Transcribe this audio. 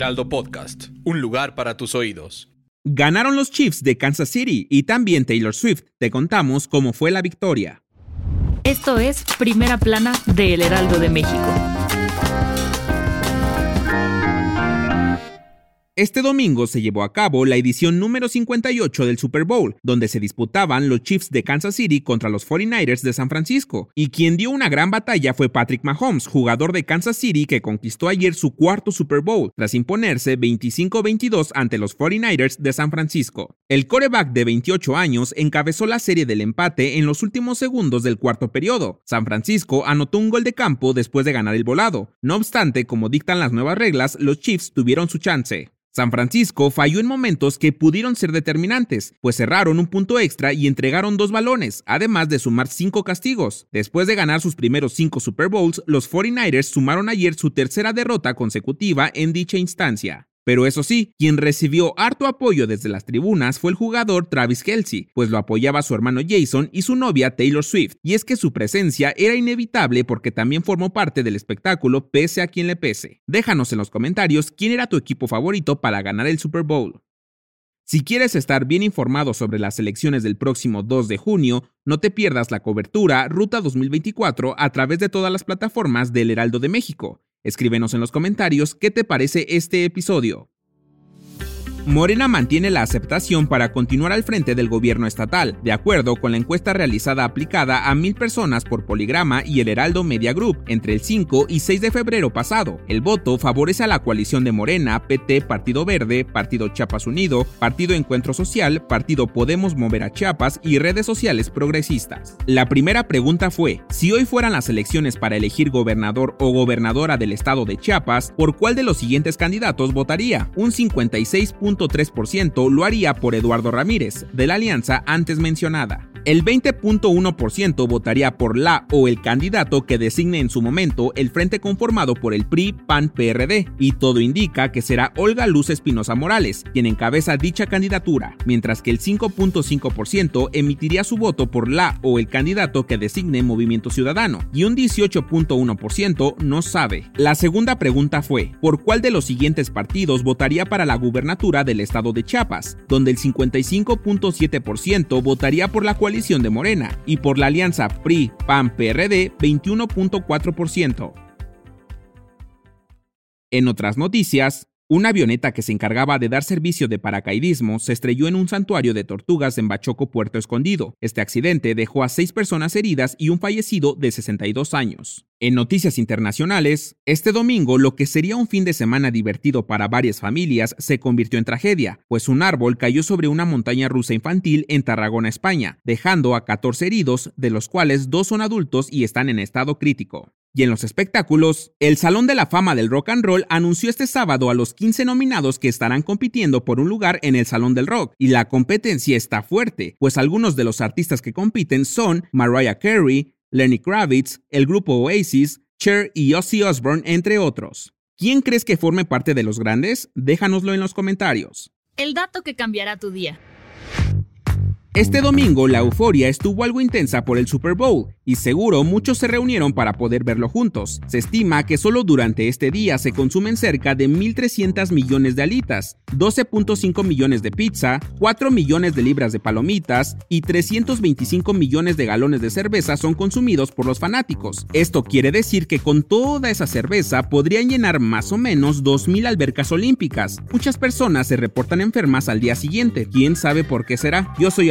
Heraldo Podcast, un lugar para tus oídos. Ganaron los Chiefs de Kansas City y también Taylor Swift. Te contamos cómo fue la victoria. Esto es Primera Plana de El Heraldo de México. Este domingo se llevó a cabo la edición número 58 del Super Bowl, donde se disputaban los Chiefs de Kansas City contra los 49ers de San Francisco, y quien dio una gran batalla fue Patrick Mahomes, jugador de Kansas City que conquistó ayer su cuarto Super Bowl, tras imponerse 25-22 ante los 49ers de San Francisco. El coreback de 28 años encabezó la serie del empate en los últimos segundos del cuarto periodo. San Francisco anotó un gol de campo después de ganar el volado. No obstante, como dictan las nuevas reglas, los Chiefs tuvieron su chance. San Francisco falló en momentos que pudieron ser determinantes, pues cerraron un punto extra y entregaron dos balones, además de sumar cinco castigos. Después de ganar sus primeros cinco Super Bowls, los 49ers sumaron ayer su tercera derrota consecutiva en dicha instancia. Pero eso sí, quien recibió harto apoyo desde las tribunas fue el jugador Travis Kelsey, pues lo apoyaba su hermano Jason y su novia Taylor Swift, y es que su presencia era inevitable porque también formó parte del espectáculo pese a quien le pese. Déjanos en los comentarios quién era tu equipo favorito para ganar el Super Bowl. Si quieres estar bien informado sobre las elecciones del próximo 2 de junio, no te pierdas la cobertura Ruta 2024 a través de todas las plataformas del Heraldo de México. Escríbenos en los comentarios qué te parece este episodio. Morena mantiene la aceptación para continuar al frente del gobierno estatal, de acuerdo con la encuesta realizada aplicada a mil personas por Poligrama y el Heraldo Media Group entre el 5 y 6 de febrero pasado. El voto favorece a la coalición de Morena, PT, Partido Verde, Partido Chiapas Unido, Partido Encuentro Social, Partido Podemos Mover a Chiapas y redes sociales progresistas. La primera pregunta fue, si hoy fueran las elecciones para elegir gobernador o gobernadora del estado de Chiapas, ¿por cuál de los siguientes candidatos votaría? Un 56 3% lo haría por Eduardo Ramírez, de la alianza antes mencionada. El 20.1% votaría por la o el candidato que designe en su momento el frente conformado por el PRI, PAN, PRD, y todo indica que será Olga Luz Espinosa Morales, quien encabeza dicha candidatura, mientras que el 5.5% emitiría su voto por la o el candidato que designe Movimiento Ciudadano, y un 18.1% no sabe. La segunda pregunta fue, ¿por cuál de los siguientes partidos votaría para la gubernatura del estado de Chiapas? Donde el 55.7% votaría por la coalición de Morena y por la alianza PRI-PAN-PRD 21.4%. En otras noticias, una avioneta que se encargaba de dar servicio de paracaidismo se estrelló en un santuario de tortugas en Bachoco, Puerto Escondido. Este accidente dejó a seis personas heridas y un fallecido de 62 años. En noticias internacionales, este domingo lo que sería un fin de semana divertido para varias familias se convirtió en tragedia, pues un árbol cayó sobre una montaña rusa infantil en Tarragona, España, dejando a 14 heridos, de los cuales dos son adultos y están en estado crítico. Y en los espectáculos, el Salón de la Fama del Rock and Roll anunció este sábado a los 15 nominados que estarán compitiendo por un lugar en el Salón del Rock, y la competencia está fuerte, pues algunos de los artistas que compiten son Mariah Carey, Lenny Kravitz, el grupo Oasis, Cher y Ozzy Osbourne, entre otros. ¿Quién crees que forme parte de los grandes? Déjanoslo en los comentarios. El dato que cambiará tu día. Este domingo la euforia estuvo algo intensa por el Super Bowl y seguro muchos se reunieron para poder verlo juntos. Se estima que solo durante este día se consumen cerca de 1.300 millones de alitas, 12.5 millones de pizza, 4 millones de libras de palomitas y 325 millones de galones de cerveza son consumidos por los fanáticos. Esto quiere decir que con toda esa cerveza podrían llenar más o menos 2.000 albercas olímpicas. Muchas personas se reportan enfermas al día siguiente. ¿Quién sabe por qué será? Yo soy